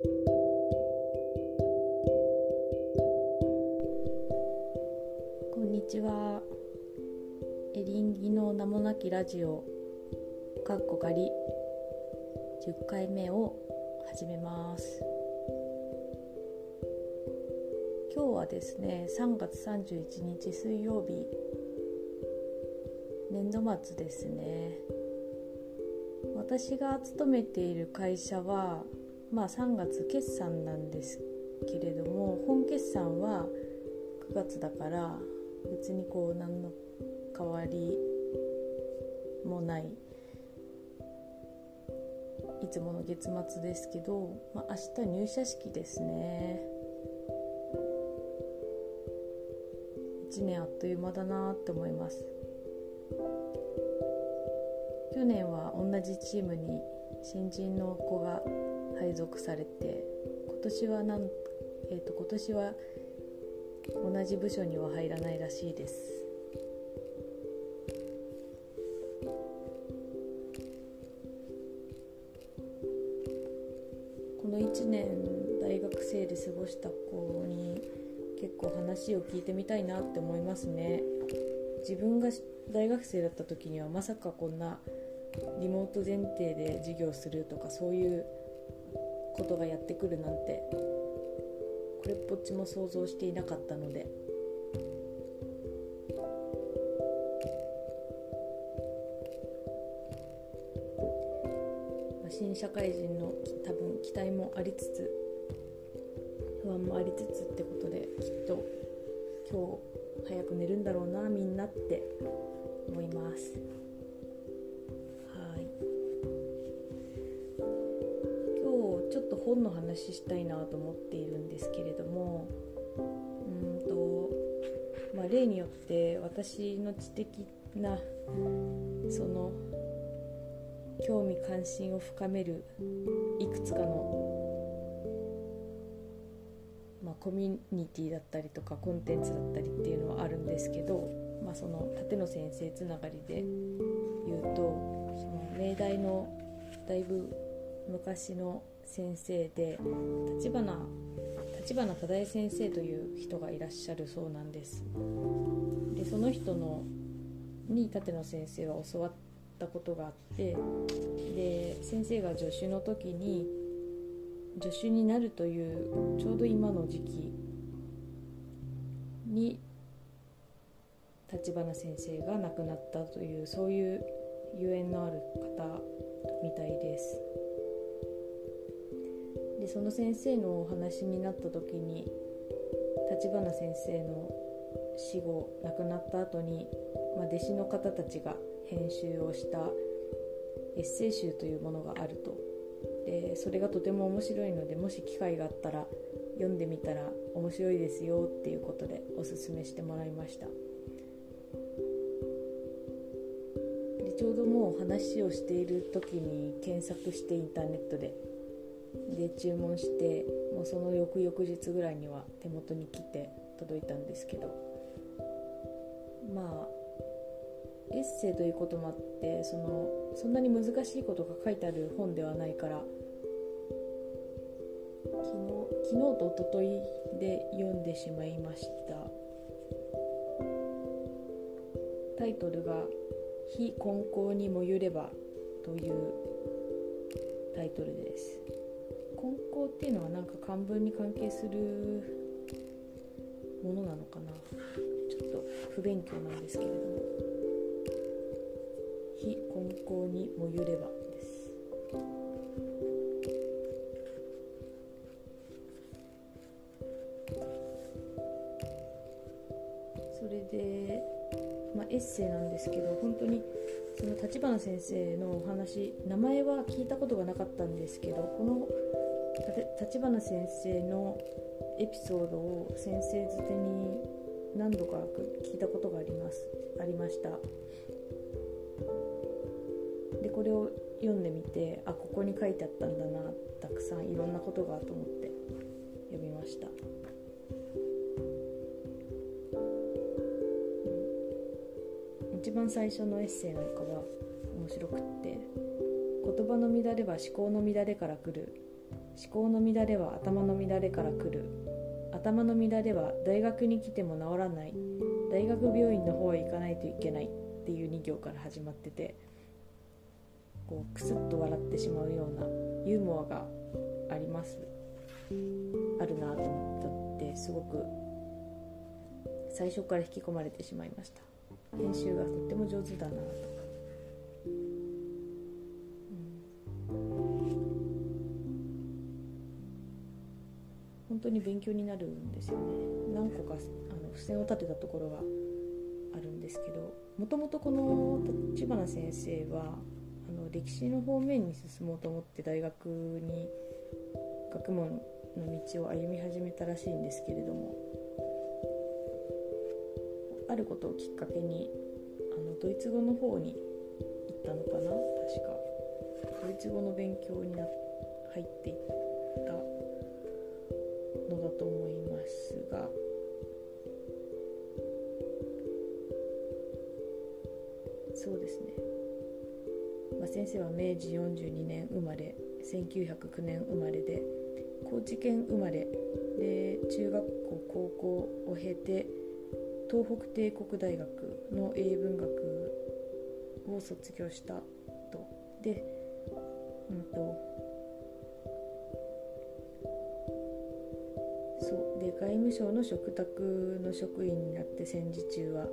こんにちは。エリンギの名もなきラジオかっこかり。10回目を始めます。今日はですね3月31日水曜日年度末ですね。私が勤めている会社はまあ3月決算なんですけれども本決算は9月だから別にこう何の変わりもないいつもの月末ですけど、まあ、明日入社式ですね。1年あっという間だなって思います。去年は同じチームに新人の子が配属されて今年はなん、えーと、今年は同じ部署には入らないらしいです。この1年大学生で過ごした子に結構話を聞いてみたいなって思いますね。自分が大学生だった時にはまさかこんなリモート前提で授業するとかそういうことがやってくるなんてこれっぽっちも想像していなかったので新社会人の多分期待もありつつ不安もありつつってことできっと今日早く寝るんだろうなみんなって思います。本の話したいなと思っているんですけれどもうんと、まあ、例によって私の知的なその興味関心を深めるいくつかの、まあ、コミュニティだったりとかコンテンツだったりっていうのはあるんですけど、まあ、その立野先生つながりで言うとその明大のだいぶ昔の先生で立花立花忠恵先生という人がいらっしゃるそうなんですでその人のに立野先生は教わったことがあってで先生が助手の時に助手になるというちょうど今の時期に立花先生が亡くなったというそういうゆえんのある方みたいです。その先生のお話になった時に立花先生の死後亡くなった後に、まあ、弟子の方たちが編集をしたエッセイ集というものがあると。でそれがとても面白いのでもし機会があったら読んでみたら面白いですよっていうことでおすすめしてもらいました。でちょうどもう話をしている時に検索してインターネットでで注文してもうその翌々日ぐらいには手元に来て届いたんですけど。まあエッセイということもあってそのそんなに難しいことが書いてある本ではないから昨日昨日と一昨日で読んでしまいました。タイトルが「非根高にもゆれば」というタイトルです。根高っていうのはなんか漢文に関係するものなのかな。ちょっと不勉強なんですけれども。非根高にもゆればです。それで、まあ、エッセイなんですけど本当にその立花先生のお話名前は聞いたことがなかったんですけどこの立花先生のエピソードを先生づてに何度か聞いたことがあります。ありました。でこれを読んでみてあここに書いてあったんだなたくさんいろんなことがと思って読みました、うん、一番最初のエッセイなんかは面白くって言葉の乱れは思考の乱れから来る。思考の乱れは頭の乱れから来る。頭の乱れは大学に来ても治らない。大学病院の方へ行かないといけない。っていう2行から始まってて。こうクスッと笑ってしまうような。ユーモアがあります。あるなと思ってすごく。最初から引き込まれてしまいました。編集がとっても上手だなと。本当に勉強になるんですよね。何個かあの付箋を立てたところがあるんですけどもともとこの立花先生はあの歴史の方面に進もうと思って大学に学問の道を歩み始めたらしいんですけれどもあることをきっかけにあのドイツ語の方に行ったのかな確か。ドイツ語の勉強にな入っていった。と思いますが。そうですね、まあ、先生は明治42年生まれ1909年生まれで高知県生まれで中学校高校を経て東北帝国大学の英文学を卒業したと。でうんと外務省の食卓の職員になって戦時中は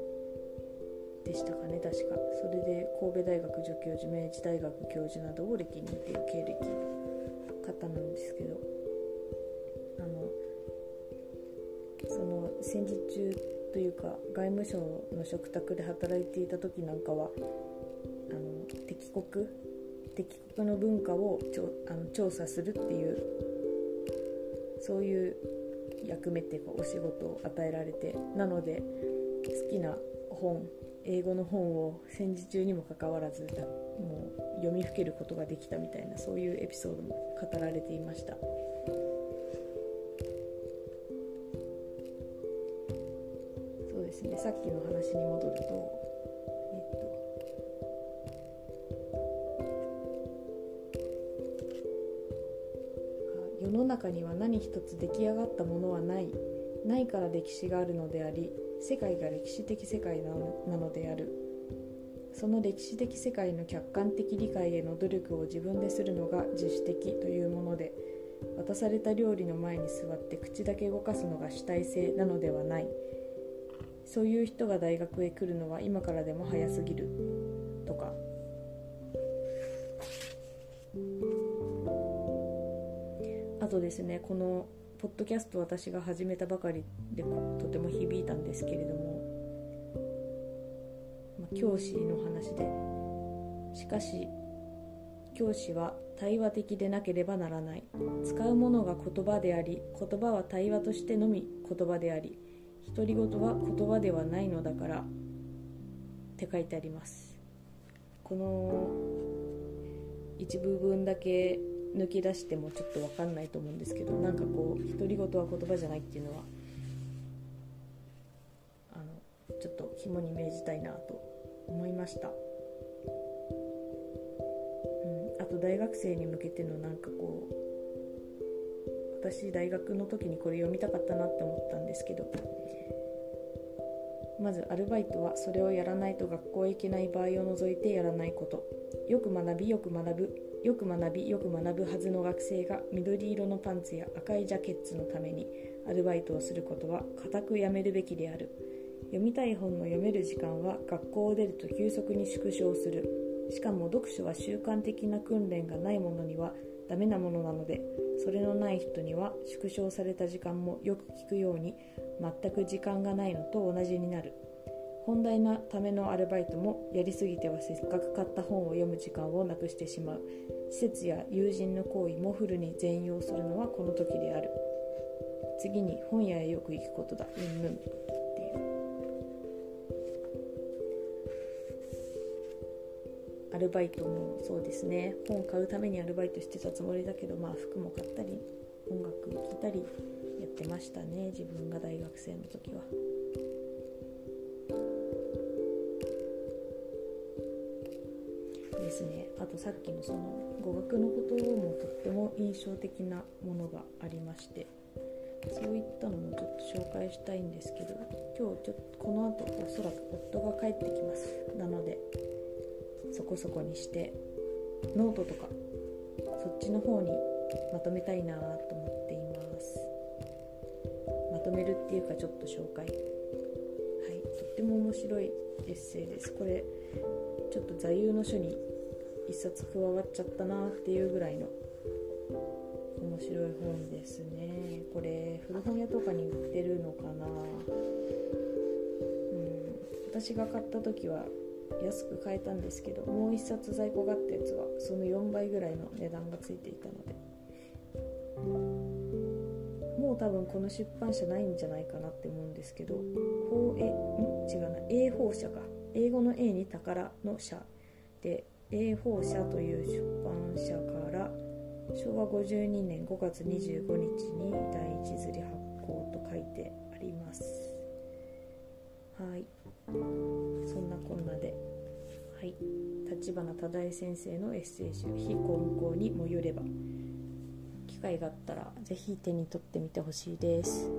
でしたかね確かそれで神戸大学助教授明治大学教授などを歴任っていう経歴の方なんですけどあのその戦時中というか外務省の食卓で働いていた時なんかはあの敵国敵国の文化をちょあの調査するっていうそういう役目っていうかお仕事を与えられてなので好きな本英語の本を戦時中にもかかわらずもう読みふけることができたみたいなそういうエピソードも語られていました。そうですね。さっきの話に戻ると世の中には何一つ出来上がったものはない。ないから歴史があるのであり世界が歴史的世界なのである。その歴史的世界の客観的理解への努力を自分でするのが自主的というもので渡された料理の前に座って口だけ動かすのが主体性なのではない。そういう人が大学へ来るのは今からでも早すぎる。とか。あとですねこのポッドキャスト私が始めたばかりでとても響いたんですけれども、まあ、教師の話でしかし教師は対話的でなければならない。使うものが言葉であり言葉は対話としてのみ言葉であり独り言は言葉ではないのだからって書いてあります。この一部分だけ抜き出してもちょっと分かんないと思うんですけどなんかこう独り言は言葉じゃないっていうのはあのちょっと肝に銘じたいなと思いました、うん、あと大学生に向けてのなんかこう私大学の時にこれ読みたかったなって思ったんですけどまずアルバイトはそれをやらないと学校へ行けない場合を除いてやらないこと。よく学びよく学ぶ。よく学びよく学ぶはずの学生が緑色のパンツや赤いジャケッツのためにアルバイトをすることは固くやめるべきである。読みたい本の読める時間は学校を出ると急速に縮小する。しかも読書は習慣的な訓練がないものにはダメなものなのでそれのない人には縮小された時間もよく聞くように全く時間がないのと同じになる。本題のためのアルバイトもやりすぎてはせっかく買った本を読む時間をなくしてしまう。施設や友人の行為もフルに全用するのはこの時である。次に本屋へよく行くことだ。うんぬん。アルバイトもそうですね。本買うためにアルバイトしてたつもりだけどまあ服も買ったり音楽聴いたりやってましたね。自分が大学生の時は。ですね。あとさっきのその語学のこともとっても印象的なものがありまして。そういったのもちょっと紹介したいんですけど今日ちょっとこの後おそらく夫が帰ってきます。なのでそこそこにしてノートとかそっちの方にまとめたいなと思っています。まとめるっていうかちょっと紹介。はい。とっても面白いエッセイです。これちょっと座右の書に一冊加わっちゃったなっていうぐらいの面白い本ですね。これ古本屋とかに売ってるのかな。うん。私が買った時は安く買えたんですけどもう1冊在庫があったやつはその4倍ぐらいの値段がついていたので。もう多分この出版社ないんじゃないかなって思うんですけど法え違うな。A 放社か英語の A に宝の社で A 放社という出版社から昭和52年5月25日に第一釣り発行と書いてあります。立花忠恵先生のエッセイ集「非根校にもよれば」機会があったら是非手に取ってみてほしいです。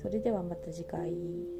それではまた次回。